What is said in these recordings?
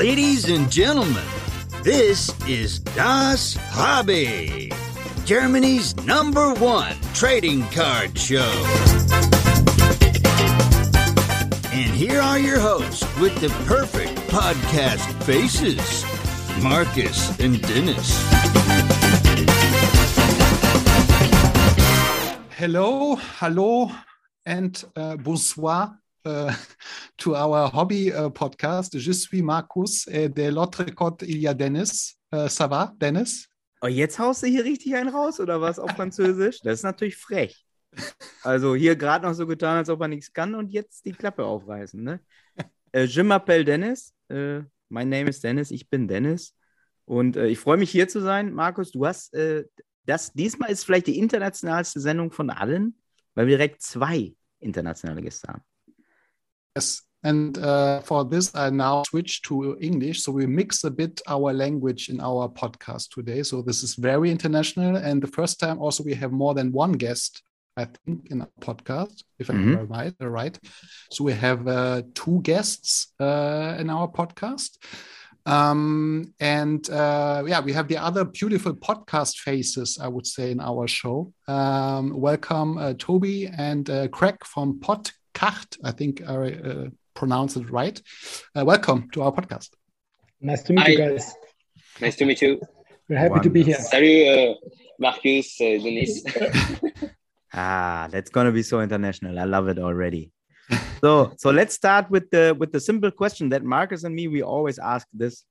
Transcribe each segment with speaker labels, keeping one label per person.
Speaker 1: Ladies and gentlemen, this is Das Hobby, Germany's number one trading card show. And here are your hosts with the perfect podcast faces Marcus and Dennis.
Speaker 2: Hello, hello, and uh, bonsoir uh, to our hobby uh, podcast. Je suis Markus, äh, de l'autre côté il y a Dennis. Äh, ça va, Dennis?
Speaker 3: Oh, jetzt haust du hier richtig einen raus, oder was, auf Französisch? Das ist natürlich frech. Also hier gerade noch so getan, als ob er nichts kann und jetzt die Klappe aufreißen, ne? Äh, je m'appelle Dennis. Äh, mein Name ist Dennis, ich bin Dennis. Und äh, ich freue mich hier zu sein. Markus, du hast äh, das, diesmal ist vielleicht die internationalste Sendung von allen, weil wir direkt zwei internationale Gäste haben.
Speaker 2: Yes. And uh, for this, I now switch to English. So we mix a bit our language in our podcast today. So this is very international. And the first time also we have more than one guest, I think, in our podcast, if I'm
Speaker 3: Mhm.
Speaker 2: right. Right. So we have uh, two guests uh, in our podcast. Um, and uh, yeah, we have the other beautiful podcast faces, I would say, in our show. Um, welcome, uh, Tobi and uh, Greg from Podcast. I think I uh, pronounced it right. Uh, welcome to our podcast.
Speaker 4: Nice to meet you guys.
Speaker 5: Nice to meet you.
Speaker 4: We're happy to be here.
Speaker 5: Salut uh, Marcus, uh, Denis.
Speaker 3: Ah, that's gonna be so international. I love it already. so, so let's start with the with the simple question that Marcus and me we always ask this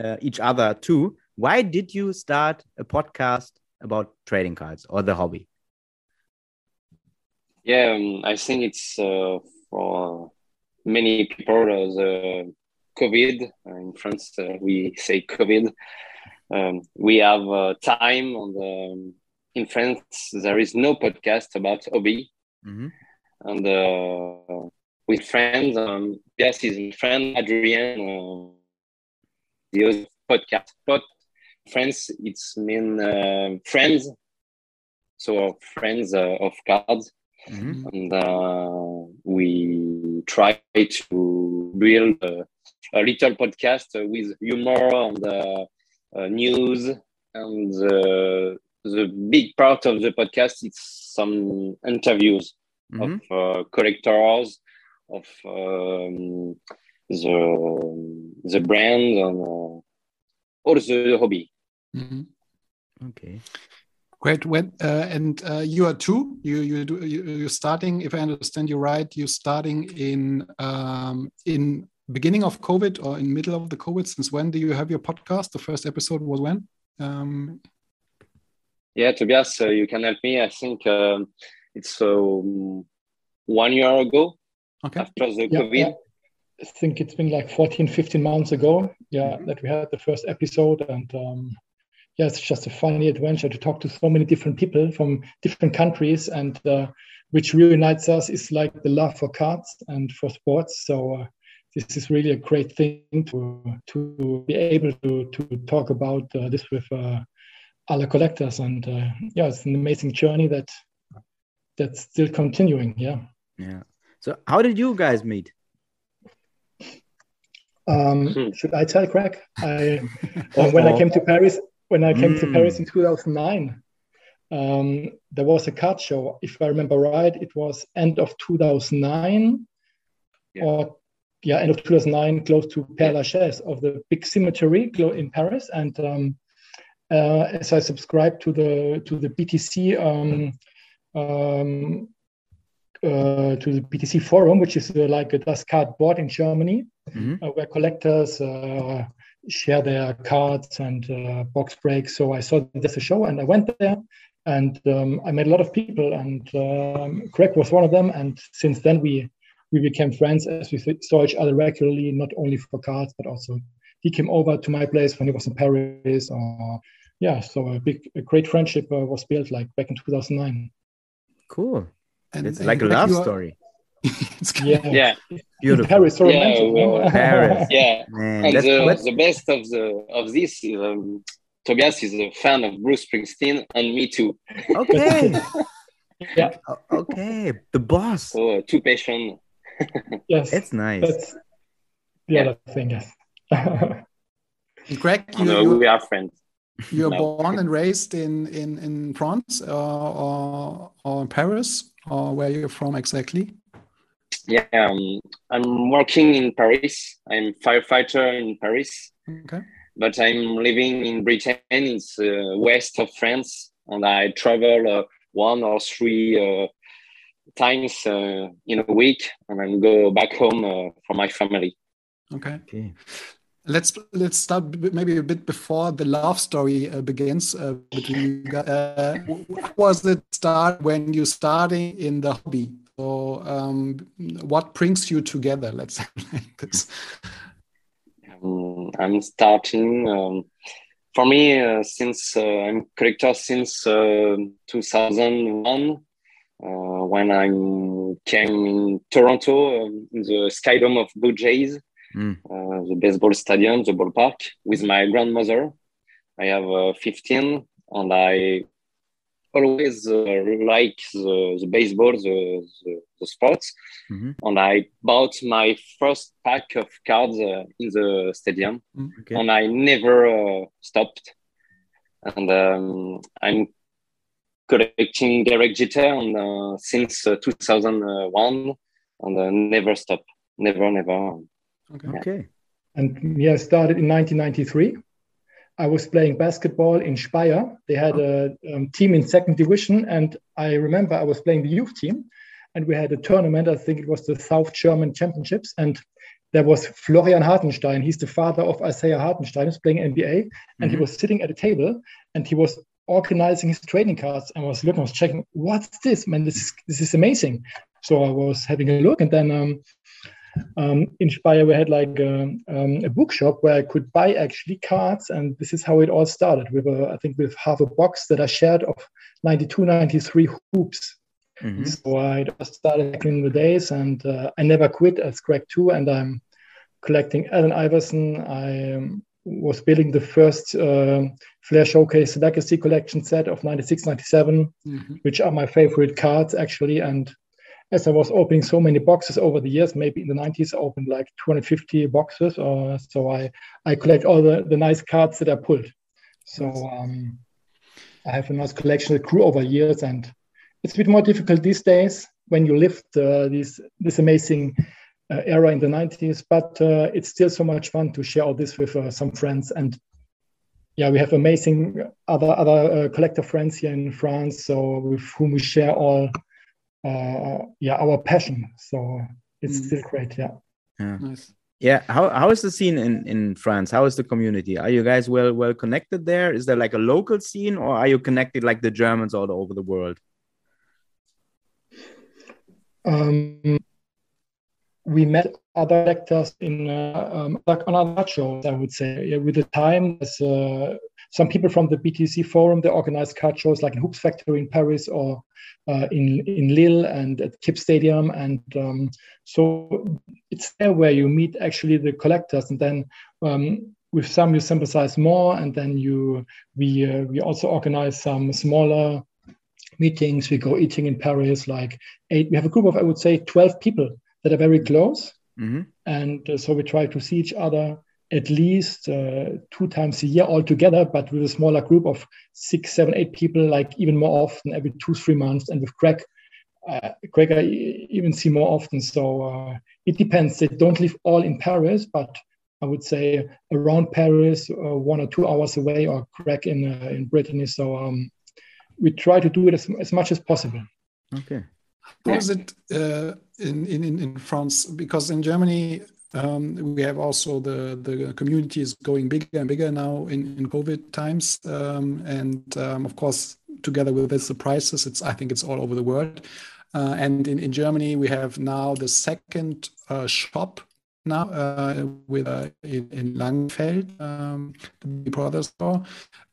Speaker 3: uh, each other too. Why did you start a podcast about trading cards or the hobby?
Speaker 5: Yeah, um, I think it's uh, for many people uh, the COVID uh, in France. Uh, we say COVID. Um, we have uh, time on the in France. There is no podcast about hobby,
Speaker 3: Mhm.
Speaker 5: and uh, with friends. Um, yes, his friend Adrien. Uh, the other podcast, but friends. It's mean uh, friends. So friends uh, of cards
Speaker 3: Mhm.
Speaker 5: and uh, we try to build a, a little podcast uh, with humor and uh, uh, news and uh, the big part of the podcast is some interviews
Speaker 3: Mhm.
Speaker 5: of uh, collectors of um, the the brand and uh, all the hobby
Speaker 2: Mhm.
Speaker 3: Okay.
Speaker 2: Great. When uh, and uh, you are two. You you do you, you're starting. If I understand you right, you're starting in um, in beginning of COVID or in middle of the COVID. Since when do you have your podcast? The first episode was when? Um,
Speaker 5: Yeah, Tobias, uh, you can help me. I think um, it's um, one year ago
Speaker 2: okay.
Speaker 5: after the
Speaker 4: Yeah,
Speaker 5: COVID.
Speaker 4: yeah. I think it's been like 14, 15 months ago. Yeah, that we had the first episode. And um, yeah, it's just a funny adventure to talk to so many different people from different countries. And uh, which reunites us is like the love for cards and for sports. So uh, this is really a great thing to to be able to to talk about uh, this with uh, other collectors. And uh, yeah, it's an amazing journey that that's still continuing. Yeah.
Speaker 3: Yeah. So, how did you guys meet?
Speaker 4: Um,
Speaker 5: Hmm.
Speaker 4: should I tell Greg? I uh, when I came to Paris, when I came to
Speaker 3: Mm.
Speaker 4: Paris in 2009, um, there was a card show. If I remember right, it was end of 2009,
Speaker 5: Yeah.
Speaker 4: or yeah, end of 2009, close to Père Lachaise of the big cemetery in Paris. And um, uh, as I subscribed to the to the BTC. Um, um, uh, to the BTC forum, which is uh, like a Das Card board in Germany,
Speaker 3: Mhm.
Speaker 4: uh, where collectors uh, share their cards and uh, box breaks. So I saw there's a show and I went there and um, I met a lot of people and um, Greg was one of them. And since then we we became friends as we saw each other regularly, not only for cards but also he came over to my place when he was in Paris. Or yeah, so a big, a great friendship uh, was built like back in 2009.
Speaker 3: Cool.
Speaker 2: And,
Speaker 3: It's
Speaker 2: and
Speaker 3: like a love
Speaker 2: you are-
Speaker 3: story.
Speaker 2: it's kind
Speaker 4: Yeah,
Speaker 5: Yeah,
Speaker 4: in
Speaker 3: Beautiful.
Speaker 4: Paris, so
Speaker 5: Yeah, well.
Speaker 3: Paris.
Speaker 5: yeah.
Speaker 3: Man,
Speaker 5: And the, the best of the of this is um, Tobias is a fan of Bruce Springsteen, and me too.
Speaker 3: okay.
Speaker 4: Yeah.
Speaker 3: Okay. The boss.
Speaker 5: So uh, two passion.
Speaker 4: yes,
Speaker 3: It's nice.
Speaker 4: that's the
Speaker 5: Yeah.
Speaker 4: other thing. Yes.
Speaker 2: Greg, you,
Speaker 5: no,
Speaker 2: you,
Speaker 5: we are friends.
Speaker 2: you're
Speaker 5: No.
Speaker 2: born and raised in in in France uh, or or in Paris or where you're from exactly?
Speaker 5: Yeah, um, I'm working in Paris. I'm firefighter in Paris,
Speaker 2: Okay.
Speaker 5: but I'm living in Britain. It's uh, west of France, and I travel uh, one or three uh, times uh, in a week, and then go back home uh, for my family.
Speaker 2: Okay.
Speaker 3: Okay.
Speaker 2: Let's let's start maybe a bit before the love story uh, begins uh, between you guys. Uh, was it start when you starting in the hobby? So, um, what brings you together? Let's say like this.
Speaker 5: Um, I'm starting. Um, for me, uh, since uh, I'm collector since uh, 2001, uh, when I came in Toronto um, in the Skydome of Blue Jays,
Speaker 3: Mm.
Speaker 5: uh, the baseball stadium, the ballpark, with my grandmother. I have uh, 15, and I always uh, like the, the baseball, the, the, the sports.
Speaker 3: Mhm.
Speaker 5: And I bought my first pack of cards uh, in the stadium,
Speaker 3: Okay.
Speaker 5: and I never uh, stopped. And um, I'm collecting Derek Jeter and, uh, since uh, 2001, and uh, never stop, never, never.
Speaker 2: Okay.
Speaker 3: Okay.
Speaker 4: And yeah, I started in 1993. I was playing basketball in Speyer. They had a um, team in second division, and I remember I was playing the youth team, and we had a tournament. I think it was the South German Championships, and there was Florian Hartenstein. He's the father of Isaiah Hartenstein, who's playing NBA, and he
Speaker 3: Mhm.
Speaker 4: was sitting at a table, and he was organizing his trading cards. And I was looking, I was checking, what's this, man? This is this is amazing. So I was having a look, and then. Um, um, in Speyer, we had like a, um, a bookshop where I could buy actually cards, and this is how it all started. With a, I think with half a box that I shared of 92, 93 hoops.
Speaker 3: Mhm.
Speaker 4: So I just started in the days, and uh, I never quit as Greg too. And I'm collecting Allen Iverson. I um, was building the first um Flair Showcase Legacy Collection set of 96, 97
Speaker 2: Mhm.
Speaker 4: which are my favorite cards actually. And as I was opening so many boxes over the years, maybe in the 90s, I opened like 250 boxes. Or so I, I collect all the, the nice cards that I pulled. So um, I have a nice collection that grew over years, and it's a bit more difficult these days when you lived uh, this this amazing uh, era in the 90s. But uh, it's still so much fun to share all this with uh, some friends and yeah, we have amazing other other uh, collector friends here in France, so with whom we share all, yeah, our passion. So it's
Speaker 2: Mm.
Speaker 4: still great. Yeah.
Speaker 2: Nice.
Speaker 3: Yeah. How how is the scene in in France? How is the community? Are you guys well well connected there? Is there like a local scene, or are you connected like the Germans all over the world?
Speaker 4: Um, we met other actors in uh, um, like on other shows. I would say yeah, with the time, there's, uh, some people from the BTC forum they organize card shows like in Hoops Factory in Paris or uh, in in Lille and at Kip Stadium, and um, so it's there where you meet actually the collectors, and then um, with some you sympathize more, and then you we uh, we also organize some smaller meetings. We go eating in Paris, like eight. We have a group of I would say twelve people that are very close,
Speaker 3: hmm
Speaker 4: and uh, so we try to see each other at least uh, two times a year all together, but with a smaller group of six, seven, eight people, like even more often every two, three months. And with Greg, uh, Greg, I even see more often. So uh, it depends. They don't live all in Paris, but I would say around Paris, uh, one or two hours away, or Greg in uh, in Brittany. So um, we try to do it as, as much as possible.
Speaker 3: Okay.
Speaker 2: How is it uh, in, in in in France? Because in Germany um, we have also the the community is going bigger and bigger now in in COVID times, um, and um, of course together with this the prices, it's I think it's all over the world. Uh, and in, in Germany we have now the second uh, shop now uh, with uh, in, in Langenfeld, um, the Big Brother store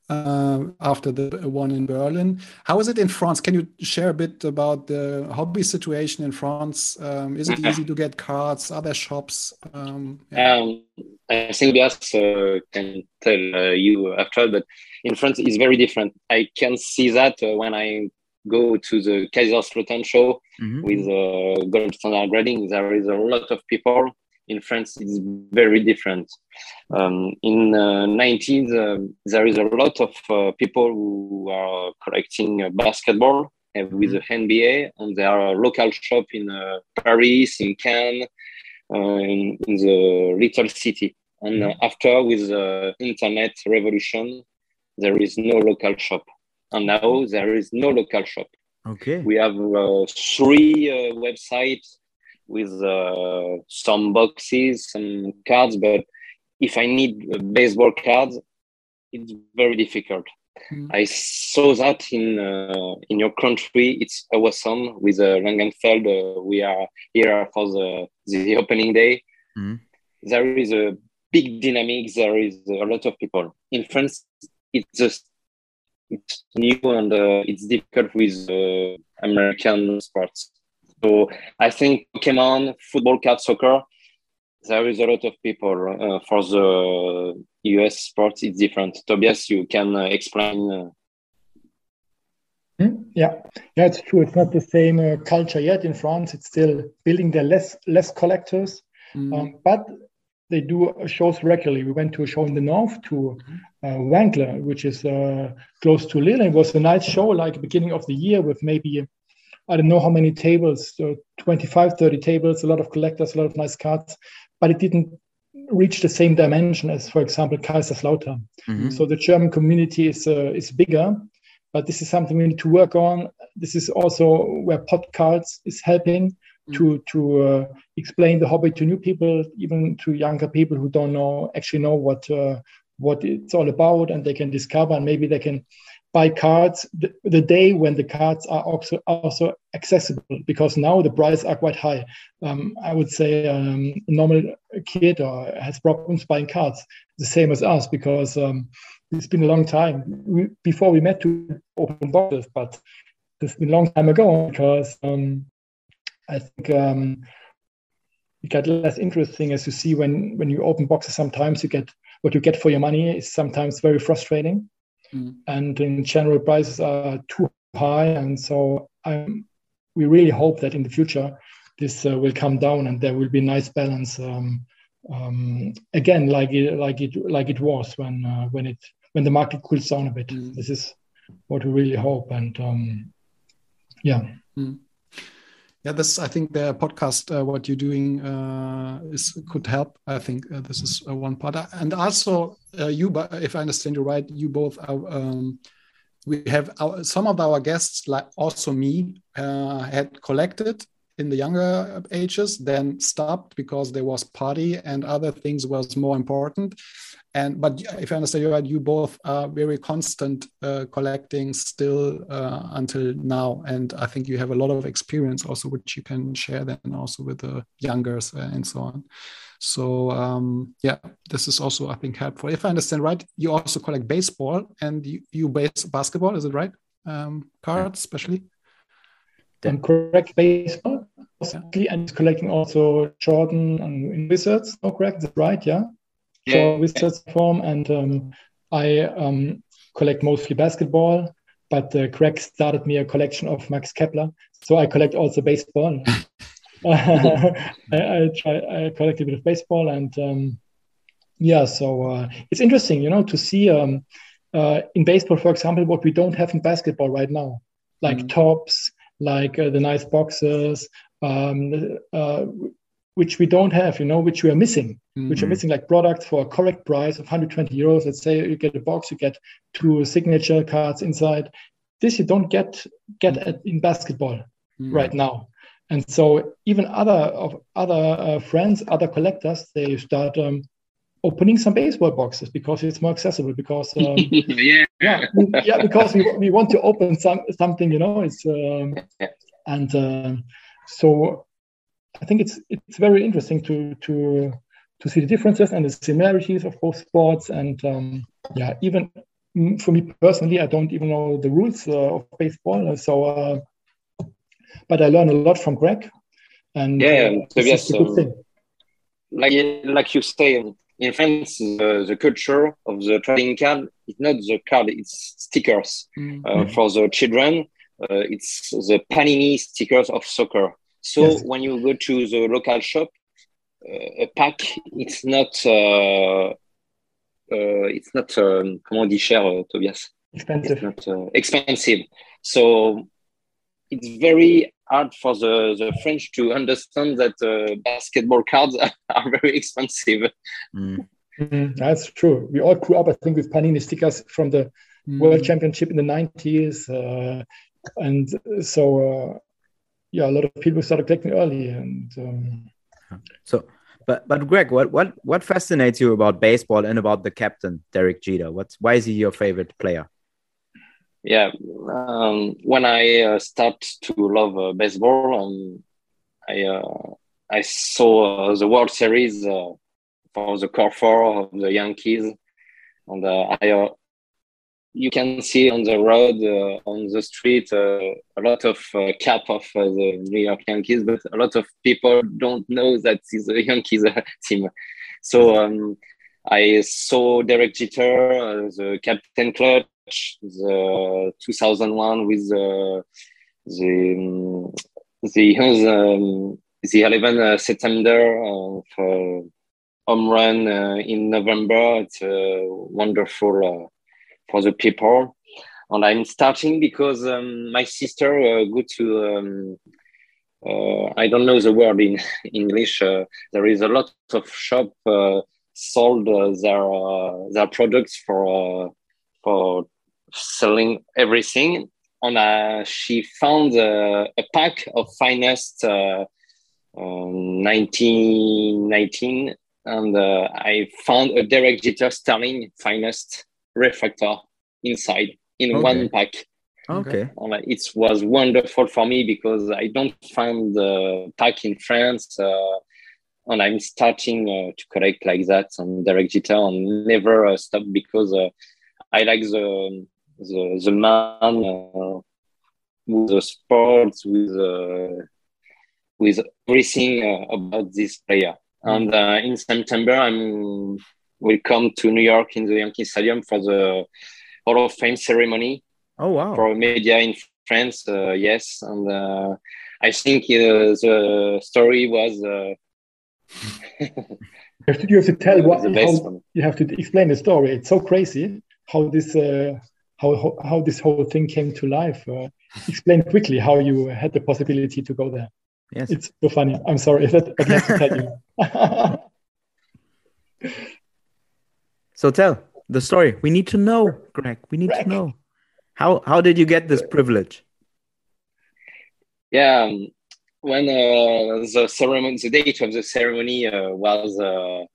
Speaker 2: uh, after the one in Berlin. How is it in France? Can you share a bit about the hobby situation in France? Um, is it easy to get cards? Are there shops? Um, yeah.
Speaker 5: Um, I think Bias uh, can tell uh, you after, but in France it's very different. I can see that uh, when I go to the Kaiserslautern show
Speaker 3: Mhm.
Speaker 5: with uh, gold standard grading. There is a lot of people, in France, it's very different. Um, in the 90s, uh, there is a lot of uh, people who are collecting uh, basketball uh, with the NBA, and there are local shop in uh, Paris, in Cannes, uh, in, in, the little city. And after, with the internet revolution, there is no local shop. And now there is no local shop.
Speaker 3: Okay.
Speaker 5: We have three websites with uh, some boxes, some cards, but if I need baseball cards, it's very difficult. Mm. I saw that in uh, in your country. It's awesome with uh, Langenfeld. Uh, we are here for the the opening day. Mm. There is a big dynamic. There is a lot of people in France. It's just it's new and uh, it's difficult with uh, American sports. So I think Pokemon, football, card, soccer, there is a lot of people. Uh, for the US sports, it's different. Tobias, you can uh, explain. Uh...
Speaker 4: Hmm? Yeah, yeah, it's true. It's not the same uh, culture yet in France. It's still building their less less collectors, mm. um, but they do shows regularly. We went to a show in the north to uh, Wankler, which is uh, close to Lille. It was a nice show, like beginning of the year, with maybe I don't know how many tables, so 25, 30 tables, a lot of collectors, a lot of nice cards, but it didn't reach the same dimension as, for example, Kaiserslautern. Mm-hmm. So the German community is uh, is bigger, but this is something we need to work on. This is also where podcasts is helping mm-hmm. to to uh, explain the hobby to new people, even to younger people who don't know actually know what uh, what it's all about, and they can discover, and maybe they can buy cards the, the, day when the cards are also, also accessible because now the prices are quite high. Um, I would say um, a normal kid or has problems buying cards, the same as us because um, it's been a long time we, before we met to open boxes, but it's been a long time ago because um, I think um, it got less interesting as you see when when you open boxes. Sometimes you get what you get for your money is sometimes very frustrating mm. and in general prices are too high. And so I'm, we really hope that in the future this uh, will come down and there will be nice balance um, um, again like it like it like it was when uh, when it when the market cools down a bit. Mm. this is what we really hope. And um, yeah. Mm
Speaker 2: yeah this i think the podcast uh, what you're doing uh, is could help. I think uh, this is uh, one part. And also uh, you but if i understand you right you both are um, we have our, some of our guests like also me uh, had collected in the younger ages then stopped because there was party and other things was more important and but if I understand you right, you both are very constant uh, collecting still uh, until now, and I think you have a lot of experience also, which you can share then also with the youngers uh, and so on. So um, yeah, this is also I think helpful. If I understand right, you also collect baseball and you, you base basketball, is it right? Um, cards, especially.
Speaker 4: Then correct baseball, yeah. and collecting also Jordan and Wizards. No, correct, that's right, yeah for research form, and um, I um, collect mostly basketball. But uh, Greg started me a collection of Max Kepler, so I collect also baseball. I, I, try I collect a bit of baseball, and um, yeah, so uh, it's interesting, you know, to see um, uh, in baseball, for example, what we don't have in basketball right now, like mm. Topps, like uh, the nice boxes. Um, uh, which we don't have, you know, which we are missing, mm-hmm. which are mm-hmm. missing like products for a correct price of 120 euros. Let's say you get a box, you get two signature cards inside. This you don't get get mm-hmm. in basketball mm-hmm. right now. And so even other of other uh, friends, other collectors, they start um, opening some baseball boxes because it's more accessible. Because um,
Speaker 5: yeah,
Speaker 4: yeah, yeah, because we, we want to open some something, you know. It's um, and uh, so I think it's it's very interesting to to to see the differences and the similarities of both sports. And um, yeah, even for me personally, I don't even know the rules uh, of baseball. So, uh, but I learned a lot from Greg. And
Speaker 5: yeah, uh, yes, like like you say, in France, the, the, culture of the trading card is not the card; it's stickers mm-hmm. uh, for the children. Uh, it's the Panini stickers of soccer. So yes. when you go to the local shop, a pack. It's not. Uh, uh, it's not. Um, comment on dit cher, uh, Tobias?
Speaker 4: Expensive.
Speaker 5: It's not uh, expensive. So it's very hard for the, the French to understand that uh, basketball cards are very expensive.
Speaker 3: Mm.
Speaker 4: Mhm, That's true. We all grew up, I think, with Panini stickers from the
Speaker 2: Mm.
Speaker 4: World Championship in the 90s. Uh, and so, uh, yeah, a lot of people started collecting early. And um,
Speaker 3: So, but but Greg, what what what fascinates you about baseball and about the captain Derek Jeter? What's why is he your favorite player?
Speaker 5: Yeah um, when i uh, start to love uh, baseball um, i uh, i saw uh, the world series uh, for the core four of the yankees and i uh, you can see on the road on the street a lot of cap of the new york yankees but a lot of people don't know that it's the yankees team. So um, I saw Derek Jeter, uh, the captain clutch, the 2001 with uh, the um, the um, the 11 uh, September of uh, home run uh, in November. It's uh, wonderful uh, for the people. And I'm starting because um, my sister uh, go to um, uh, I don't know the word in English. Uh, there is a lot of shop uh, sold uh, their uh, their products for uh, for selling everything, and she found a pack of finest uh, um, 1919, and uh, I found a Derek Jeter Sterling finest refractor inside in
Speaker 3: Okay.
Speaker 5: one pack.
Speaker 3: Okay.
Speaker 5: And, it was wonderful for me because I don't find the pack in France. Uh, and I'm starting uh, to collect like that on Derek Jeter and never uh, stop because uh, I like the the, the man uh, with the sports with uh, with everything uh, about this player. And uh, in September, I'm will come to New York in the Yankee Stadium for the Hall of Fame ceremony
Speaker 3: Oh wow.
Speaker 5: for media in France. Uh, yes, and uh, I think uh, the story was uh,
Speaker 4: you have to, you have to tell what
Speaker 5: the best
Speaker 4: how,
Speaker 5: one.
Speaker 4: you have to explain the story. It's so crazy how this uh, how, how how this whole thing came to life. Uh, explain quickly how you had the possibility to go there.
Speaker 3: Yes.
Speaker 4: It's so funny. I'm sorry that I have to tell you.
Speaker 3: So tell the story. We need to know, Greg. We need to know. How how did you get this privilege?
Speaker 5: Yeah, um, when uh, the ceremony, the date of the ceremony uh, was uh,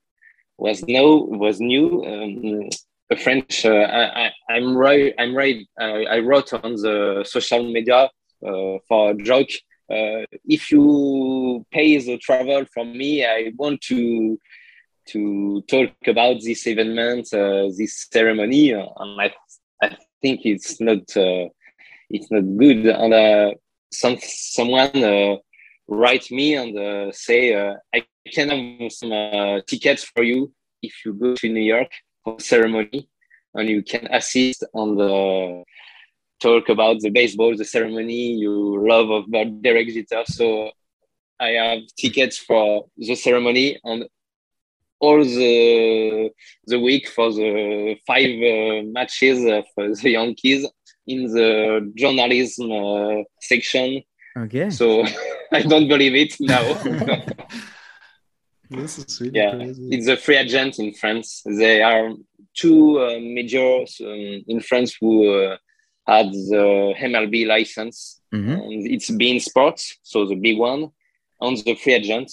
Speaker 5: was no was new. Um, a French. I, I'm right. I'm right. I, wrote on the social media for a joke. If you pay the travel from me, I want to to talk about this event, uh, this ceremony, and I I think it's not uh, it's not good. And uh, some someone write me and uh, say uh, I can have some uh, tickets for you if you go to New York for ceremony, and you can assist on the talk about the baseball, the ceremony you love about Derek Jeter. So I have tickets for the ceremony and all the the week for the five uh, matches of the Yankees in the journalism uh, section.
Speaker 3: Okay.
Speaker 5: So I don't believe it now.
Speaker 2: This is really
Speaker 5: yeah,
Speaker 2: crazy.
Speaker 5: it's a free agent in France. There are two uh, majors um, in France who uh, had the MLB license.
Speaker 3: Mhm.
Speaker 5: And it's beIN Sports, so the big one, and the free agent.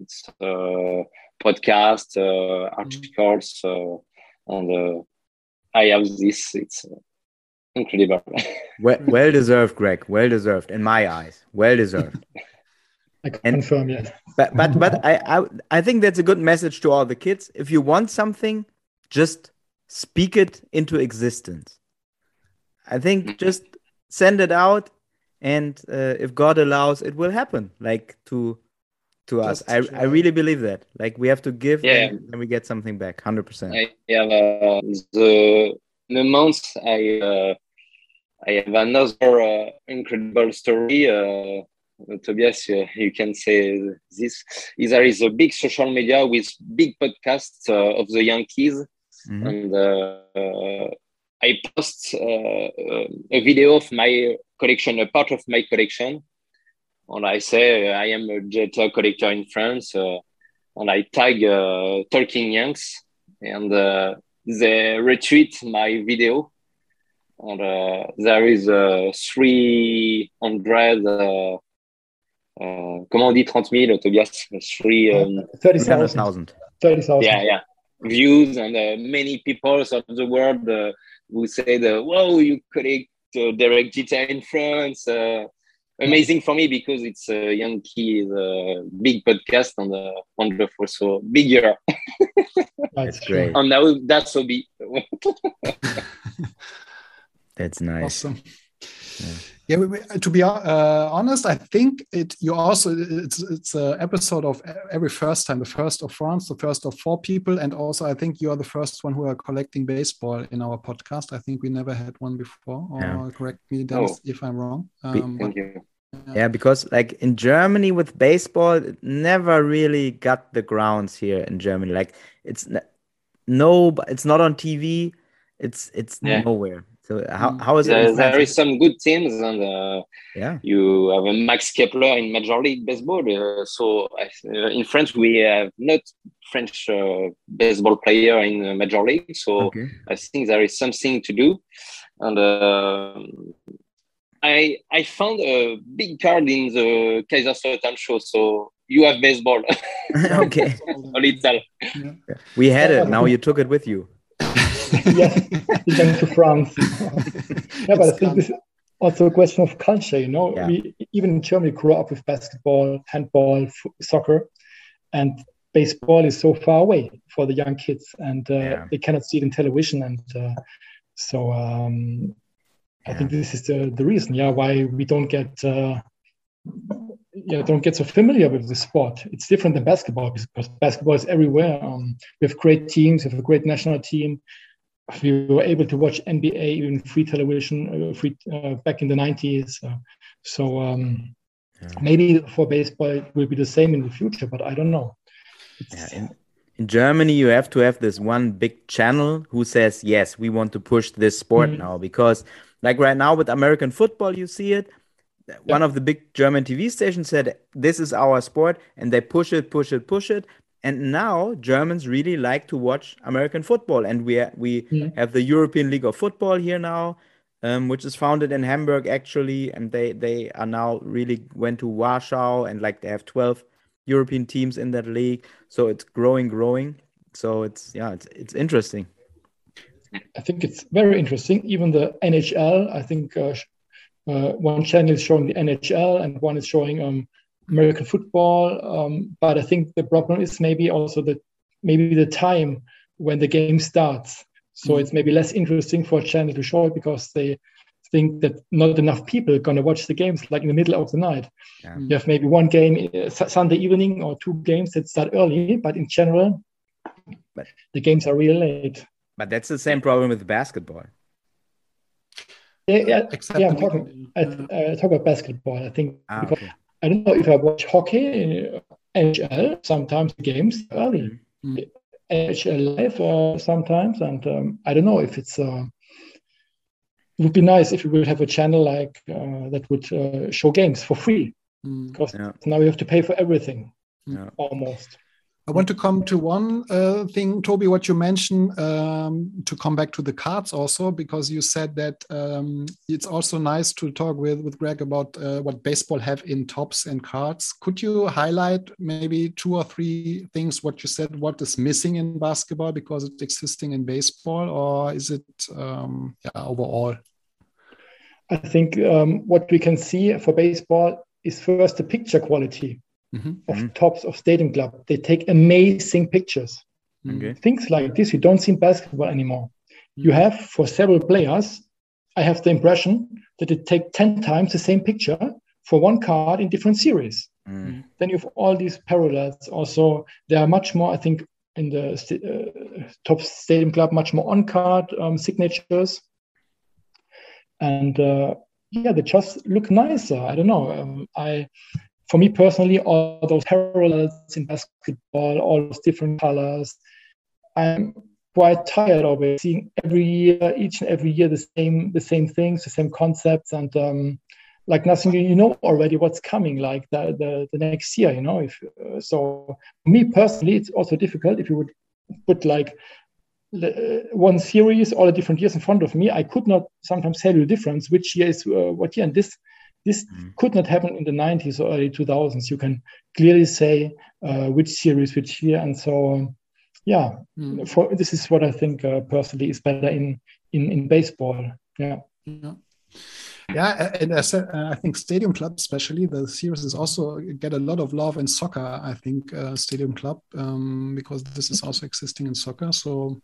Speaker 5: It's uh, podcast, uh, articles, uh, and uh, I have this. It's uh, incredible.
Speaker 3: Well, well deserved, Greg. Well deserved in my eyes. Well deserved.
Speaker 4: I can confirm yes.
Speaker 3: but but but I, I I think that's a good message to all the kids. If you want something, just speak it into existence. I think just send it out, and uh, if God allows, it will happen. Like to to us,
Speaker 2: Just
Speaker 3: I. I really believe that. Like we have to give,
Speaker 5: Yeah.
Speaker 3: and, and we get something back. Hundred percent.
Speaker 5: I have uh, the the month I uh, I have another uh, incredible story. Uh, Tobias, you, you, can say this. Is there is a big social media with big podcasts uh, of the Yankees, mm-hmm. and uh, I post uh, a video of my collection, a part of my collection, and I say I am a jet collector in France, uh, and I tag uh, Talkin' Yanks, and they retweet my video and uh, there is uh, 300 uh, uh, comment on dit 30 000, Tobias? Three, um,
Speaker 4: 30,000. 30,000.
Speaker 5: Yeah, yeah. Views and uh, many people of the world uh, who say, the, whoa, you collect uh, Derek Jeter in France. Uh, amazing for me because it's a young Yankee uh, big podcast and uh, wonderful. So bigger.
Speaker 3: That's great.
Speaker 5: And now that's so big.
Speaker 3: That's nice.
Speaker 2: Awesome. Yeah. Yeah, we, we, to be uh, honest, I think it. You also it's it's an episode of every first time, the first of France, the first of four people, and also I think you are the first one who are collecting baseball in our podcast. I think we never had one before. Or yeah. correct me, Dennis, oh. if I'm wrong.
Speaker 5: Um, Thank you.
Speaker 3: Yeah. yeah, because like in Germany with baseball, it never really got the grounds here in Germany. Like it's no, it's not on TV. It's it's yeah. nowhere. So how, mm. how is
Speaker 5: there,
Speaker 3: it?
Speaker 5: There is some good teams, and uh,
Speaker 3: yeah,
Speaker 5: you have a Max Kepler in Major League Baseball. Uh, so uh, in France, we have not French uh, baseball player in Major League. So okay. I think there is something to do, and uh, I I found a big card in the Kaiserslautern show. So you have baseball.
Speaker 3: okay,
Speaker 5: a little.
Speaker 3: Yeah. We had it. Now you took it with you.
Speaker 4: Yes, he went to France. yeah, but I think this is also a question of culture. You know, yeah. we even in Germany grew up with basketball, handball, soccer, and baseball is so far away for the young kids, and uh, yeah. they cannot see it in television. And uh, so um, I think this is the the reason, yeah, why we don't get. Uh, yeah, don't get so familiar with the sport. It's different than basketball because basketball is everywhere. Um, we have great teams, we have a great national team, we were able to watch NBA even free television uh, free uh, back in the 90s. Uh, so um, yeah. maybe for baseball it will be the same in the future, but I don't know.
Speaker 3: Yeah, in, in, Germany, you have to have this one big channel who says, yes, we want to push this sport mm-hmm. now. Because, like right now with American football, you see it. Yeah. One of the big German TV stations said, This is our sport, and they push it, push it, push it. And now Germans really like to watch American football, and we we mm. have the European League of Football here now, um, which is founded in Hamburg actually, and they they are now really went to Warsaw and like they have twelve European teams in that league, so it's growing, growing. So it's yeah, it's it's interesting.
Speaker 4: I think it's very interesting. Even the NHL, I think uh, uh, one channel is showing the NHL and one is showing um, American football. Um, but I think the problem is maybe also that maybe the time when the game starts. So mm-hmm. it's maybe less interesting for a channel to show it because they think that not enough people are going to watch the games like in the middle of the night. Yeah. You have maybe one game uh, Sunday evening or two games that start early, but in general, but, the games are really late.
Speaker 3: But that's the same problem with basketball.
Speaker 4: Yeah, yeah, yeah I'm talking. I, I, talk about basketball. I think ah, because okay. I don't know if I watch hockey, NHL, sometimes games early, mm-hmm. NHL live uh, sometimes, and um, I don't know if it's. Uh, it would be nice if we would have a channel like uh, that would uh, show games for free, mm. because yeah. now you have to pay for everything, yeah. almost.
Speaker 2: I want to come to one uh, thing, Tobi, what you mentioned, um, to come back to the cards also, because you said that um, it's also nice to talk with, with Greg about uh, what baseball have in Topps and cards. Could you highlight maybe two or three things, what you said, what is missing in basketball because it's existing in baseball, or is it um, yeah, overall?
Speaker 4: I think um, what we can see for baseball is first the picture quality mm-hmm. of mm-hmm. Of Stadium Club. They take amazing pictures. Okay. Things like this you don't see in basketball anymore. Mm-hmm. You have for several players, I have the impression that they take 10 times the same picture for one card in different series. Mm. Then you have all these parallels. Also, there are much more, I think, in the uh, Topps Stadium Club, much more on card um, signatures. And uh, yeah, they just look nicer. I don't know. Um, I, for me personally, all those parallels in basketball, all those different colors, I'm quite tired of it. Seeing every year, each and every year, the same, the same things, the same concepts, and um, like nothing you know already what's coming like the the, the next year you know if uh, so me personally it's also difficult if you would put like uh, one series all the different years in front of me i could not sometimes tell you the difference which year is uh, what year and this this mm. could not happen in the 90s or early 2000s you can clearly say uh, which series which year and so um, yeah mm. for this is what i think uh, personally is better in in in baseball yeah, yeah.
Speaker 2: Yeah, and I, said, uh, I think Stadium Club, especially the series, is also get a lot of love in soccer. I think uh, Stadium Club um, because this is also existing in soccer. So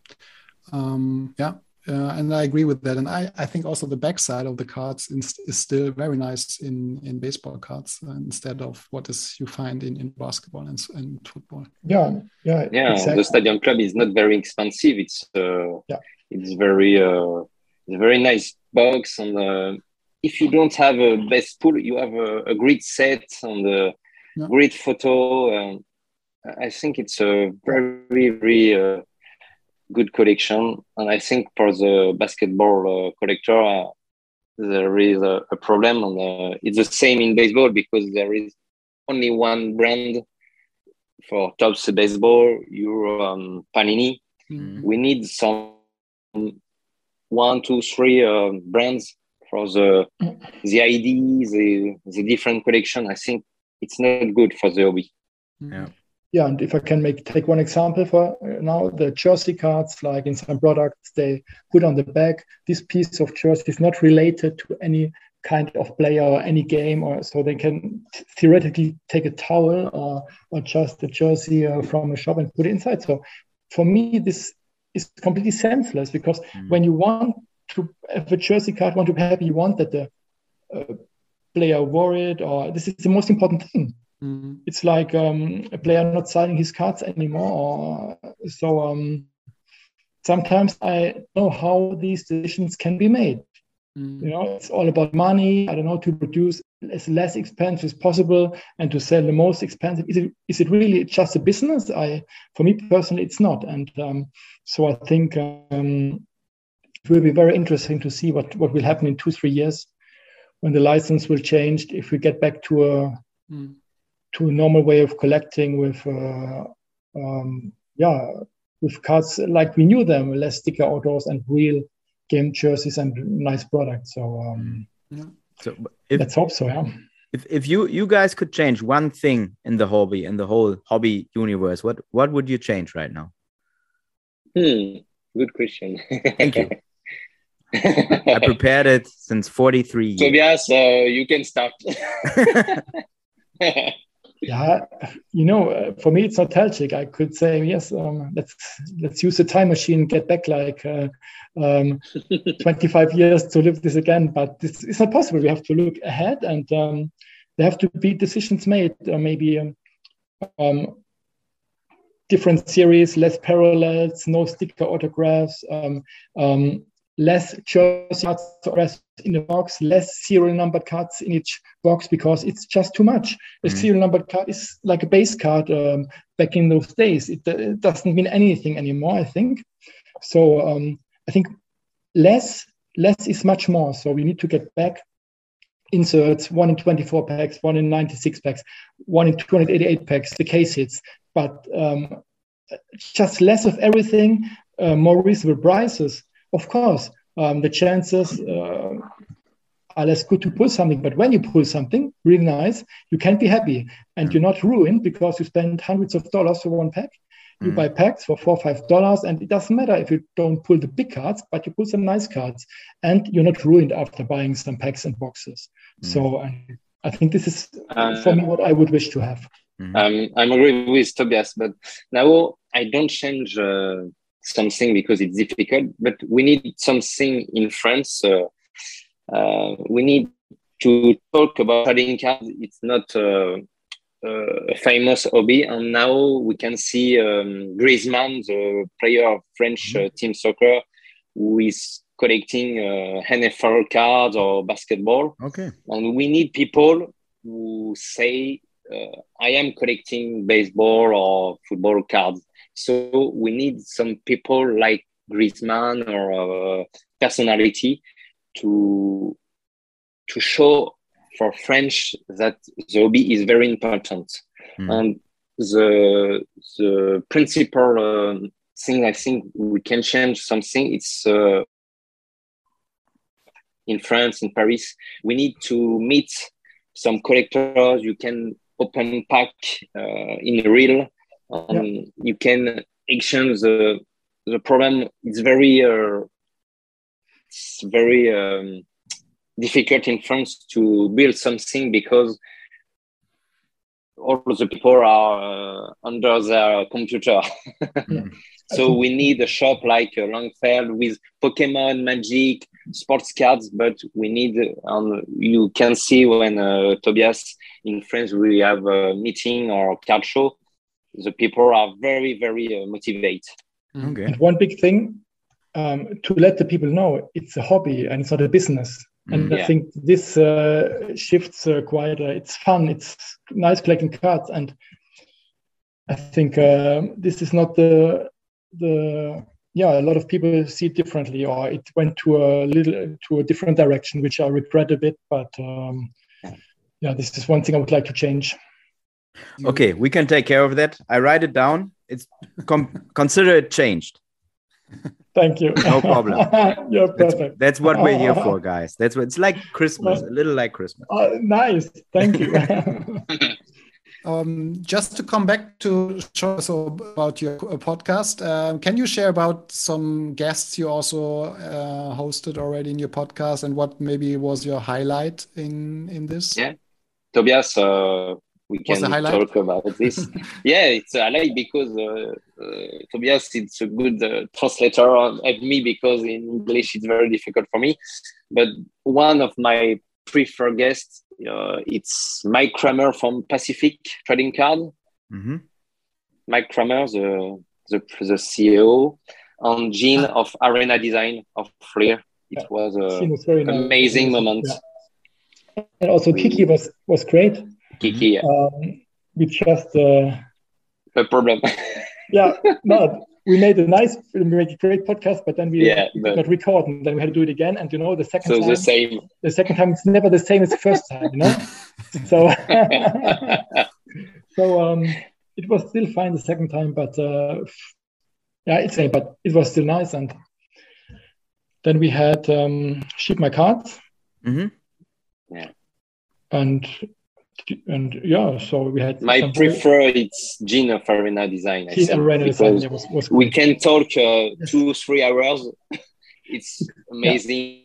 Speaker 2: um, yeah, uh, and I agree with that. And I, I think also the backside of the cards is, is still very nice in, in baseball cards uh, instead of what is you find in, in basketball and, and football.
Speaker 4: Yeah, yeah,
Speaker 5: yeah. Exactly. The Stadium Club is not very expensive. It's uh, yeah. it's very uh, it's a very nice box and if you don't have a best pool, you have a, a great set and a yeah. great photo. And I think it's a very, very uh, good collection. And I think for the basketball uh, collector, uh, there is a, a problem. And uh, it's the same in baseball because there is only one brand for Topps baseball, Euro um, Panini. Mm. We need some one, two, three uh, brands for the the ID, the the different collection. I think it's not good for the hobby.
Speaker 4: Yeah. Yeah, and if I can make take one example for uh, now, the jersey cards, like in some products, they put on the back this piece of jersey is not related to any kind of player or any game, or so they can theoretically take a towel or or just a jersey uh, from a shop and put it inside. So for me, this is completely senseless because mm. when you want to have a jersey card, want to be happy, you want that the uh, player it, or this is the most important thing. Mm-hmm. It's like um, a player not signing his cards anymore. Or, so um, sometimes I know how these decisions can be made. Mm-hmm. You know, it's all about money. I don't know to produce as less expensive as possible and to sell the most expensive. Is it is it really just a business? I, for me personally, it's not. And um, so I think um, it will be very interesting to see what, what will happen in two, three years when the license will change. If we get back to a mm. To a normal way of collecting with uh, um, yeah with cards like we knew them, less sticker autos and real game jerseys and nice products. So um, yeah. so if, let's hope so. Yeah.
Speaker 3: If, if you you guys could change one thing in the hobby in the whole hobby universe, what what would you change right now?
Speaker 5: Hmm, good question.
Speaker 3: Thank you. I prepared it since 43 years.
Speaker 5: Tobias, uh, you can start.
Speaker 4: yeah, you know, uh, for me it's nostalgic. I could say yes. Um, let's let's use the time machine, get back like uh, um, 25 years to live this again. But this is not possible. We have to look ahead, and um, there have to be decisions made. Uh, maybe um, um, different series, less parallels, no sticker autographs. Um, um, less jersey cards in the box, less serial numbered cards in each box because it's just too much. A mm. serial numbered card is like a base card um, back in those days. It, uh, it, doesn't mean anything anymore, I think. So um, I think less less is much more. So we need to get back inserts, one in 24 packs, one in 96 packs, one in 288 packs, the case hits, but um, just less of everything, uh, more reasonable prices of course, um, the chances uh, are less good to pull something. But when you pull something really nice, you can be happy and you're not ruined because you spend hundreds of dollars for one pack. You mm. buy packs for four or five dollars, and it doesn't matter if you don't pull the big cards, but you pull some nice cards, and you're not ruined after buying some packs and boxes. Mm. So I think this is uh, for me what I would wish to have.
Speaker 5: Mm-hmm. Um, I'm agree with Tobias, but now I don't change uh, something because it's difficult, but we need something in France. Uh, uh, we need to talk about trading cards. It's not uh, uh, a famous hobby, and now we can see um, Griezmann, the player of French uh, mm-hmm. team soccer, who is collecting uh, NFL cards or basketball.
Speaker 3: Okay.
Speaker 5: And we need people who say, uh, I am collecting baseball or football cards. So we need some people like Griezmann or uh, personality to to show for French that the hobby is very important.
Speaker 3: Mm.
Speaker 5: And the the principal uh, thing I think we can change something. It's uh, in France, in Paris. We need to meet some collectors. You can open pack uh, in real. Um,
Speaker 4: Yeah.
Speaker 5: You can exchange the the problem. It's very uh, it's very um, difficult in France to build something because all the people are uh, under their computer. so we need a shop like uh, Longfeld with Pokemon, Magic, sports cards, but we need, um, you can see when uh, Tobias in France, we have a meeting or card show, the people are very, very uh, motivated.
Speaker 3: Okay.
Speaker 4: And one big thing um, to let the people know it's a hobby and it's not a business. And
Speaker 3: Mm.
Speaker 4: I
Speaker 5: Yeah.
Speaker 4: think this uh, shifts uh, quite. Uh, it's fun. It's nice collecting cards, and I think um this is not the the yeah. A lot of people see it differently, or it went to a little to a different direction, which I regret a bit. But um, yeah, this is one thing I would like to change.
Speaker 3: Okay, we can take care of that. I write it down. It's com- consider it changed.
Speaker 4: Thank you.
Speaker 3: No problem.
Speaker 4: You're
Speaker 3: That's,
Speaker 4: perfect.
Speaker 3: that's what we're here for, guys. That's what it's like Christmas, a little like Christmas.
Speaker 4: Oh, nice. Thank you.
Speaker 2: Um, just to come back to show so about your uh, podcast, um, can you share about some guests you also uh, hosted already in your podcast and what maybe was your highlight in in this?
Speaker 5: Yeah. Tobias, uh, we can
Speaker 2: the highlight?
Speaker 5: talk about this. yeah, it's a highlight because uh, uh, Tobias is a good uh, translator of of me because in English it's very difficult for me. But one of my preferred guests, uh, it's Mike Cramer from Pacific Trading Card.
Speaker 3: hmm
Speaker 5: Mike Cramer, the the, the CEO, and Jean of Arena Design of Flair. It was
Speaker 4: She
Speaker 5: an
Speaker 4: was very nice.
Speaker 5: amazing moment.
Speaker 4: Yeah. And also Kiki was was great.
Speaker 5: Kiki, yeah.
Speaker 4: Um, we just uh,
Speaker 5: no problem.
Speaker 4: yeah no we made a nice we made a great podcast, but then we,
Speaker 5: Yeah,
Speaker 4: we
Speaker 5: but-
Speaker 4: not record and then we had to do it again. And you know the second
Speaker 5: so
Speaker 4: time
Speaker 5: the same.
Speaker 4: the second time it's never the same as the first time, you know. so so um, it was still fine the second time, but uh, yeah, it's a but it was still nice. And then we had um, ship my cards
Speaker 3: Mm-hmm. Yeah.
Speaker 4: and and yeah, so we had
Speaker 5: My
Speaker 4: some-
Speaker 5: prefer it's Jean of Arena Design. I
Speaker 4: Jean
Speaker 5: think,
Speaker 4: design
Speaker 5: because
Speaker 4: was, was
Speaker 5: we can talk uh, two three hours. it's amazing.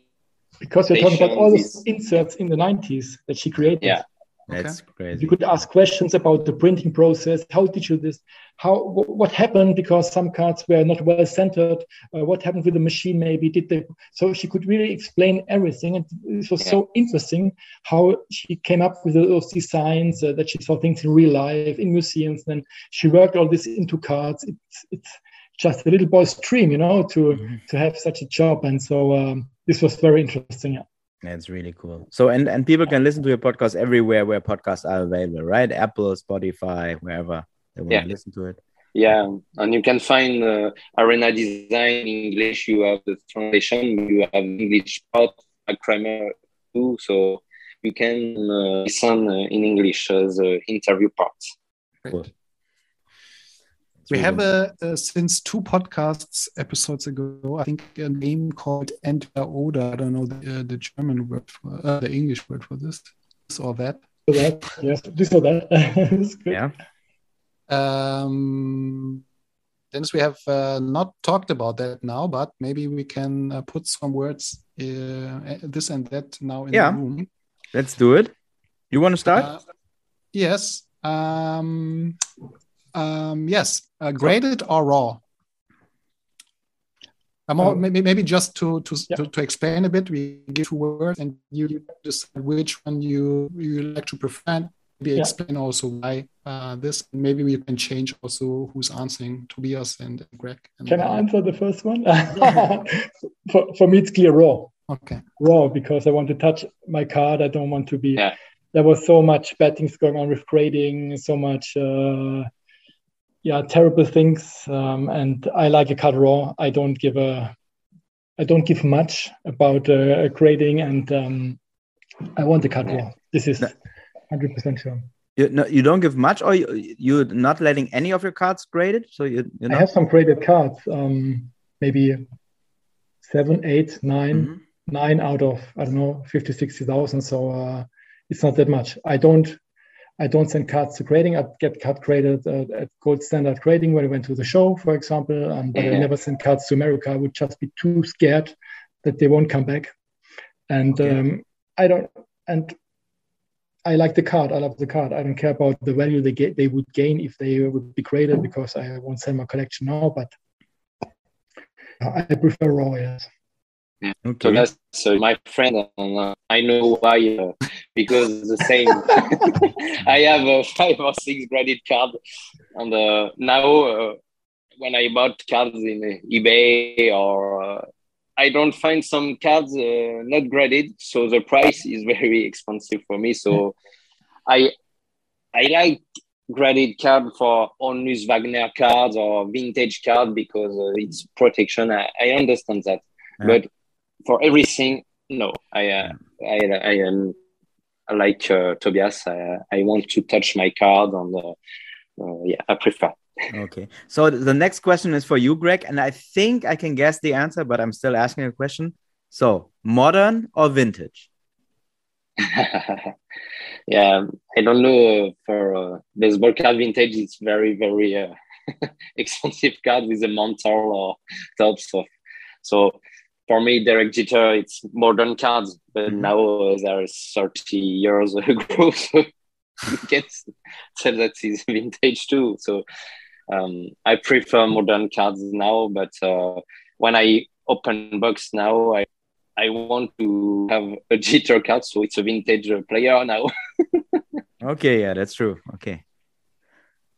Speaker 4: because you're talking about all
Speaker 5: Stations
Speaker 4: inserts in the 90s that she created.
Speaker 5: Yeah.
Speaker 3: That's crazy.
Speaker 4: You could ask questions about the printing process. How did you this? How wh- what happened because some cards were not well centered? Uh, what happened with the machine? Maybe did they? So she could really explain everything, and it was so interesting how she came up with those designs uh, that she saw things in real life in museums. Then she worked all this into cards. It's it's just a little boy's dream, you know, to
Speaker 3: Mhm.
Speaker 4: to have such a job. And so um, this was very interesting. Yeah.
Speaker 3: That's really cool. So and and people can listen to your podcast everywhere where podcasts are available, right? Apple, Spotify, wherever they want
Speaker 5: Yeah.
Speaker 3: to listen to it.
Speaker 5: Yeah, and you can find uh, Arena Design in English. You have the translation. You have English part, like Cramer too. So you can uh, listen uh, in English as uh, interview parts.
Speaker 3: Cool.
Speaker 2: We
Speaker 3: It's
Speaker 2: have
Speaker 3: really-
Speaker 2: a, uh since two podcasts episodes ago, I think a name called Entweder oder. I don't know the, uh, the German word for uh, the English word for this, this or that.
Speaker 4: That, yes, this or that.
Speaker 3: Yeah.
Speaker 2: Um, Dennis, we have uh, not talked about that now, but maybe we can uh, put some words, uh, this and that now in
Speaker 3: Yeah.
Speaker 2: the room.
Speaker 3: Let's do it. You want to start?
Speaker 2: Uh, yes. Um, um, yes. Uh, graded or raw? Um, or
Speaker 4: Um,
Speaker 2: maybe, maybe just to to,
Speaker 4: yeah.
Speaker 2: to to explain a bit, we give two words, and you decide which one you you like to prefer. maybe
Speaker 4: Yeah.
Speaker 2: explain also why uh, this. Maybe we can change also who's answering Tobias and Greg. And,
Speaker 4: Can I answer the first one? for, for me, it's clear raw.
Speaker 2: Okay.
Speaker 4: raw because I want to touch my card. I don't want to be.
Speaker 5: Yeah.
Speaker 4: There was so much bad things going on with grading, so much, uh, yeah, terrible things. Um, and I like a card raw. I don't give a, I don't give much about uh, grading, and um, I want the card raw. This is hundred percent sure.
Speaker 3: You, no, you don't give much, or you, you're not letting any of your cards graded. So you, you
Speaker 4: I have some graded cards, um, maybe seven, eight, nine.
Speaker 3: Mhm.
Speaker 4: nine out of I don't know 50 60,000 so uh, it's not that much I don't I don't send cards to grading I get card graded uh, at gold standard grading when I went to the show for example um, but I
Speaker 5: Mhm.
Speaker 4: never send cards to America I would just be too scared that they won't come back and
Speaker 3: Okay.
Speaker 4: um, I don't and I like the card I love the card I don't care about the value they get they would gain if they would be graded because I won't sell my collection now but I prefer raw yes
Speaker 5: So
Speaker 3: Okay.
Speaker 5: that's uh, my friend, uh, I know why. Uh, because the same, I have a five or six graded card, and uh, now uh, when I bought cards in eBay or uh, I don't find some cards uh, not graded, so the price is very expensive for me. So I I like graded card for Honus Wagner cards or vintage card because uh, it's protection. I, I understand that,
Speaker 3: Yeah.
Speaker 5: but for everything, no. I uh, I I am like uh, Tobias. I, I want to touch my card and uh, uh, yeah, I prefer.
Speaker 3: Okay. So the next question is for you, Greg, and I think I can guess the answer, but I'm still asking a question. So, modern or vintage?
Speaker 5: yeah, I don't know for uh, baseball card vintage. It's very very uh, expensive card with a Mantle or Topps of. So for me, Derek Jeter, it's modern cards, but
Speaker 3: Mhm.
Speaker 5: now uh, there's 30 years ago, so you can say that it's vintage too. So um, I prefer modern cards now, but uh, when I open box now, I I want to have a Jeter card, so it's a vintage uh, player now.
Speaker 3: Okay, yeah, that's true. Okay.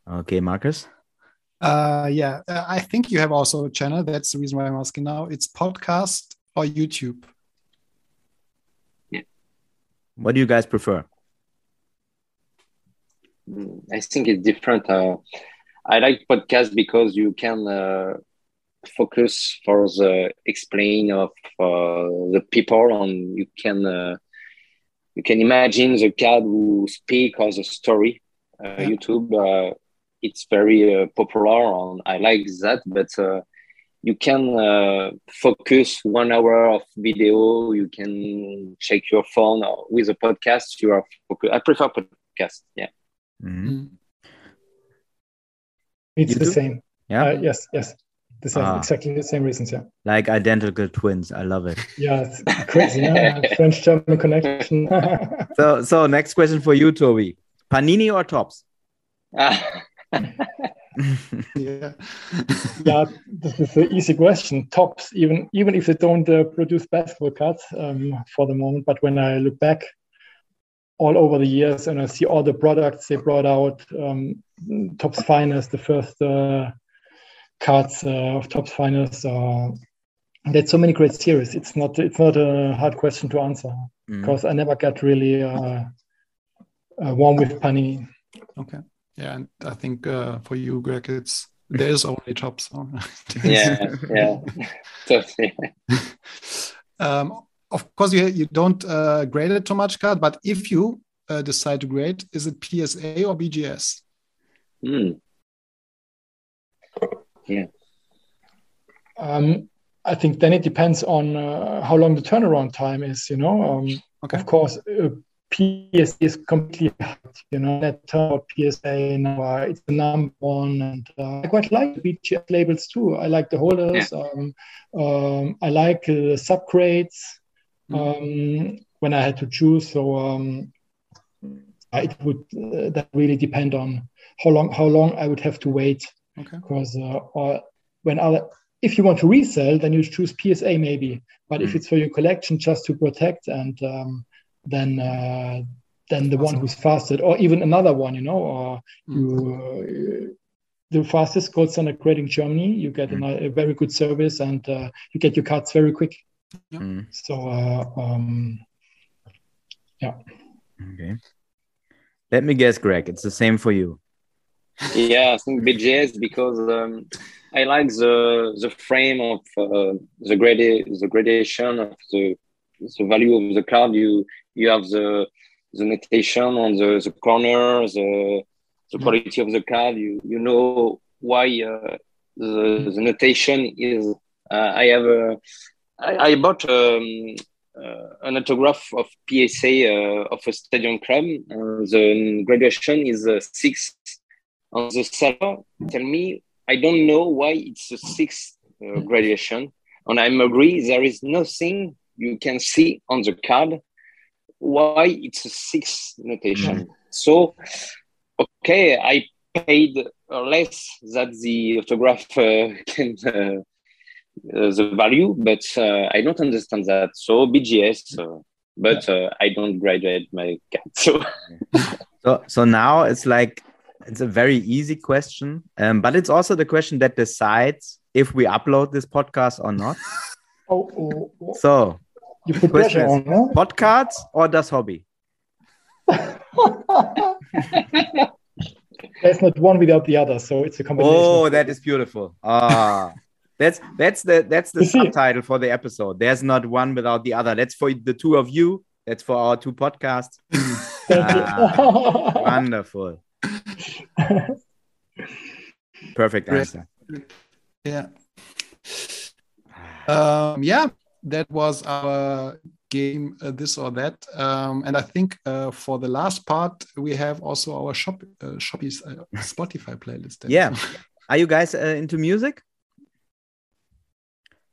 Speaker 3: Okay, Marcus.
Speaker 2: Uh, yeah, uh, I think you have also a channel. That's the reason why I'm asking now. It's podcast or YouTube. Yeah.
Speaker 3: What do you guys prefer?
Speaker 5: Mm, I think it's different. Uh, I like podcast because you can uh, focus for the explain of uh, the people, and you can uh, you can imagine the card who speak or the story. Uh,
Speaker 2: Yeah.
Speaker 5: YouTube, uh, it's very uh, popular, and I like that. But uh, you can uh, focus one hour of video. You can check your phone or with a podcast. You are focus. I prefer podcast. Yeah.
Speaker 3: Mhm.
Speaker 2: Mm.
Speaker 4: it's
Speaker 3: You
Speaker 4: the
Speaker 3: do?
Speaker 4: same
Speaker 3: Yeah,
Speaker 4: Uh, yes yes the same
Speaker 3: Ah.
Speaker 4: exactly the same reasons yeah
Speaker 3: like identical twins. I love it.
Speaker 4: Yeah, it's crazy. yeah? French German connection.
Speaker 3: So, so next question for you, Tobi. Panini or Topps?
Speaker 2: Yeah.
Speaker 4: yeah, this is an easy question. Topps, even even if they don't uh, produce basketball cards um, for the moment, but when I look back all over the years and I see all the products they brought out, um, Topps Finest, the first uh, cards uh, of Topps Finest, uh, there's so many great series. It's not it's not a hard question to answer
Speaker 3: Mm.
Speaker 4: because I never got really uh, uh, warm with Panini.
Speaker 2: Okay. Yeah, and I think uh, for you, Greg, it's there's only top. So
Speaker 5: yeah, yeah. Totally.
Speaker 2: um, of course, you you don't uh, grade it too much card, but if you uh, decide to grade, is it PSA or BGS?
Speaker 5: Mm.
Speaker 4: Um, I think then it depends on uh, how long the turnaround time is. You know, um,
Speaker 2: Okay.
Speaker 4: of course, uh, PSA is completely. You know, that turnout PSA now uh, it's the number one, and uh, I quite like the BGS labels too. I like the holders. Um, um, I like uh, subgrades. Um, when I had to choose, so um, it would uh, that really depend on how long how long I would have to wait
Speaker 2: Okay.
Speaker 4: because uh, or when other if you want to resell then you choose psa maybe but if
Speaker 3: Mm.
Speaker 4: it's for your collection just to protect and then uh, than the one who's fastest, or even another one, you know, or
Speaker 2: Mm.
Speaker 4: you. Uh, the fastest gold standard grade in Germany, you get
Speaker 3: Mm.
Speaker 4: a, a very good service and uh, you get your cards very quick.
Speaker 3: Mm,
Speaker 4: So, uh, um,
Speaker 3: okay. Let me guess, Greg. It's the same for you.
Speaker 5: yeah, I think BGS because um, I like the the frame of uh, the grade the gradation of the the value of the card. You you have the the notation on the, the corner, the the quality of the card. You you know why uh, the the notation is. Uh, I have a I, I bought um, uh, an autograph of PSA uh, of a stadium club. Uh, the graduation is uh, six on the seller tell me I don't know why it's a sixth uh, graduation, and I'm agree there is nothing you can see on the card why it's a six notation. So, okay, I paid uh, less than the autograph uh, can uh, uh, the value, but uh, I don't understand that. So BGS. Uh, but uh, I don't graduate my card. So
Speaker 3: So so now it's like it's a very easy question, um, but it's also the question that decides if we upload this podcast or not.
Speaker 4: oh, oh, oh,
Speaker 3: So
Speaker 4: you put pressure on, no?
Speaker 3: podcasts or das Hobby?
Speaker 4: There's not one without the other, so it's a combination.
Speaker 3: Oh, that is beautiful. Ah, that's that's the that's the subtitle for the episode. There's not one without the other. That's for the two of you. That's for our two podcasts.
Speaker 4: Thank you.
Speaker 3: Wonderful. Perfect answer.
Speaker 2: Yeah. Um, yeah, that was our game, uh, this or that. Um, and I think uh, for the last part, we have also our shop, uh, Shoppies uh, Spotify playlist. there.
Speaker 3: Yeah. Are you guys uh, into music?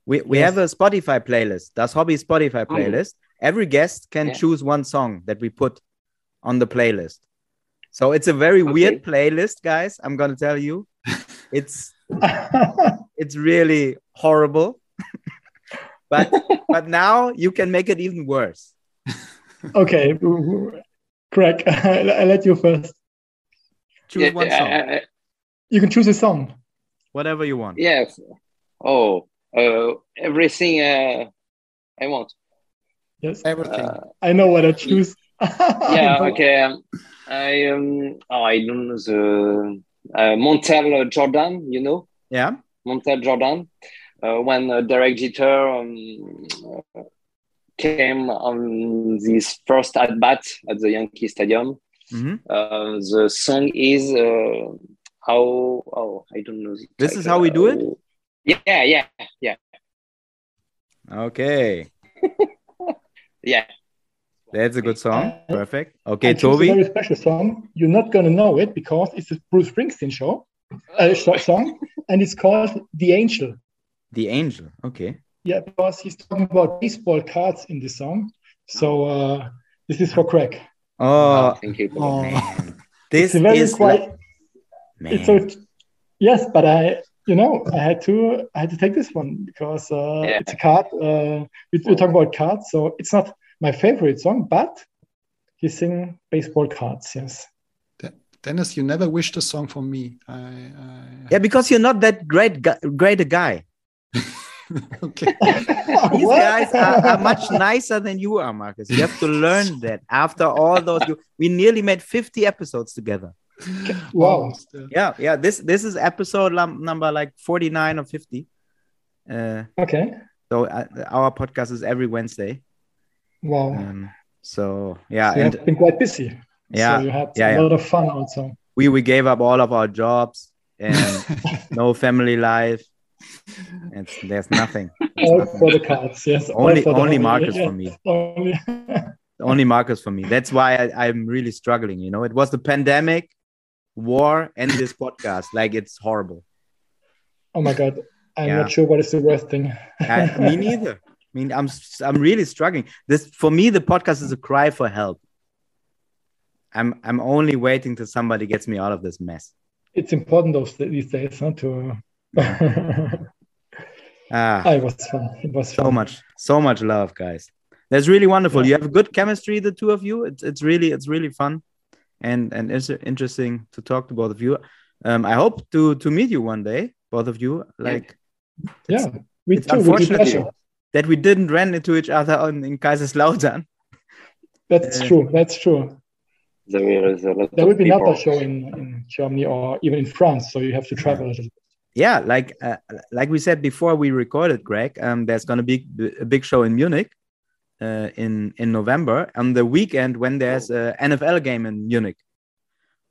Speaker 3: We we
Speaker 4: Yes.
Speaker 3: have a Spotify playlist. Das Hobby Spotify
Speaker 5: Oh.
Speaker 3: playlist. Every guest can
Speaker 5: Yeah.
Speaker 3: choose one song that we put on the playlist. So it's a very weird playlist, guys. I'm gonna tell you, it's it's really horrible. But but now you can make it even worse.
Speaker 4: okay, Greg, I let you first.
Speaker 3: Choose
Speaker 5: yeah,
Speaker 3: one song,
Speaker 5: I- I-
Speaker 4: You can choose a song.
Speaker 3: whatever you want.
Speaker 5: yes Oh, uh, everything uh, I want.
Speaker 4: Yes,
Speaker 2: Everything.
Speaker 5: Uh,
Speaker 4: I know what I choose.
Speaker 5: yeah, okay. Um, I um, oh, I don't know the uh, Montell Jordan. You know
Speaker 3: Yeah.
Speaker 5: Montell Jordan. Uh, when uh, Derek Jeter um, uh, came on this first at bat at the Yankee Stadium,
Speaker 3: Mhm.
Speaker 5: uh, the song is uh, how oh I don't know. the
Speaker 3: This is
Speaker 5: title.
Speaker 3: how we do it?
Speaker 5: Yeah, yeah, yeah,
Speaker 3: Okay.
Speaker 5: yeah.
Speaker 3: That's a good song. Perfect. Okay,
Speaker 4: I choose a
Speaker 3: Tobi.
Speaker 4: very special song. You're not gonna know it because it's a Bruce Springsteen show, uh, song, and it's called "The Angel."
Speaker 3: The Angel. Okay.
Speaker 4: Yeah, because he's talking about baseball cards in the song. So uh, this is for Greg.
Speaker 3: Oh,
Speaker 5: thank you.
Speaker 2: Oh.
Speaker 3: man. This
Speaker 4: It's a very
Speaker 3: is
Speaker 4: quite.
Speaker 3: like-
Speaker 4: It's
Speaker 3: man.
Speaker 4: so. Yes, but I, you know, I had to, I had to take this one because uh,
Speaker 5: Yeah.
Speaker 4: it's a card. Uh, we, we're talking about cards, so it's not my favorite song, but he's singing baseball cards. Yes.
Speaker 2: Dennis, you never wished a song for me. I, I...
Speaker 3: Yeah, because you're not that great, gu- great a guy.
Speaker 2: okay.
Speaker 3: These
Speaker 4: What?
Speaker 3: guys are, are much nicer than you are, Marcus. You have to learn that. After all those, you, we nearly made 50 episodes together.
Speaker 4: Wow.
Speaker 2: Yeah.
Speaker 3: Yeah, yeah. This this is episode number like 49 or 50. Uh,
Speaker 4: Okay.
Speaker 3: so uh, our podcast is every Wednesday.
Speaker 4: Wow.
Speaker 3: Um, so yeah,
Speaker 4: you
Speaker 3: and
Speaker 4: have been quite busy.
Speaker 3: yeah,
Speaker 4: So you had
Speaker 3: yeah,
Speaker 4: a
Speaker 3: yeah.
Speaker 4: lot of fun also.
Speaker 3: we we gave up all of our jobs and no family life. And there's nothing. There's nothing.
Speaker 4: for the cards. Yes.
Speaker 3: Only only Marcus for me.
Speaker 4: Only.
Speaker 3: Only Marcus for me. That's why I, I'm really struggling. You know, it was the pandemic, war, and this podcast. Like it's horrible.
Speaker 4: oh my God. I'm
Speaker 3: Yeah.
Speaker 4: not sure what is the worst thing.
Speaker 3: I, me neither. I mean, I'm I'm really struggling. This for me, the podcast is a cry for help. I'm I'm only waiting till somebody gets me out of this mess.
Speaker 4: it's important those these days huh, to.
Speaker 3: Ah,
Speaker 4: Ah, it was fun. It was
Speaker 3: so much, so much love, guys. that's really wonderful. You have good chemistry, the two of you. It's it's really it's really fun, and and it's interesting to talk to both of you. Um, I hope to to meet you one day, both of you. Like,
Speaker 4: Yeah, we
Speaker 3: it's
Speaker 4: too. With
Speaker 3: unfortunate that we didn't run into each other on, in Kaiserslautern.
Speaker 4: That's
Speaker 3: Uh,
Speaker 4: true. That's true.
Speaker 5: There is a lot
Speaker 4: There will be
Speaker 5: people.
Speaker 4: another show in, in Germany or even in France, so you have to travel a little bit.
Speaker 3: Yeah, like uh, like we said before we recorded, Greg. Um, there's gonna be a big show in Munich, uh, in in November on the weekend when there's a NFL game in Munich.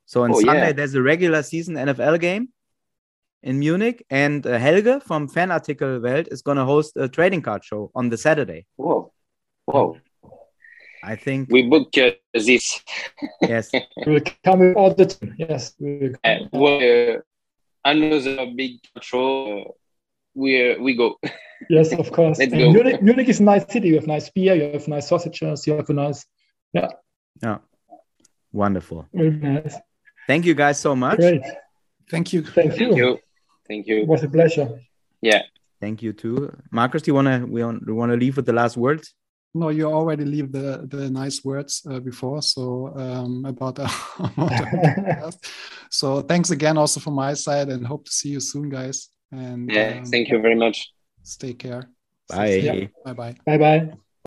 Speaker 3: So on
Speaker 5: Oh,
Speaker 3: Sunday
Speaker 5: yeah.
Speaker 3: there's a regular season NFL game in Munich, and uh, Helge from Fanartikel Welt is gonna host a trading card show on the Saturday.
Speaker 5: Whoa, whoa!
Speaker 3: I think
Speaker 5: We book uh, this.
Speaker 3: yes.
Speaker 4: We will come with all the time. Yes. We will
Speaker 5: Uh, well, uh, another big show. Uh, we uh, we go.
Speaker 4: Yes, of course.
Speaker 5: Let's go.
Speaker 4: Munich, Munich is a nice city. You have nice beer, you have nice sausages, you have a nice, yeah,
Speaker 3: Yeah, wonderful.
Speaker 4: very nice.
Speaker 3: Thank you guys so much.
Speaker 4: Great.
Speaker 2: Thank you.
Speaker 4: Thank you.
Speaker 5: Thank you. Thank
Speaker 4: It was a pleasure.
Speaker 5: Yeah.
Speaker 3: Thank you too, Marcus. Do you wanna we want, do wanna leave with the last words?
Speaker 2: No, you already leave the the nice words uh, before. So um, about our podcast. So thanks again also from my side, and hope to see you soon, guys. And
Speaker 5: Yeah.
Speaker 2: um,
Speaker 5: Thank you very much.
Speaker 2: Stay care.
Speaker 3: Bye.
Speaker 2: Bye bye.
Speaker 4: Bye bye.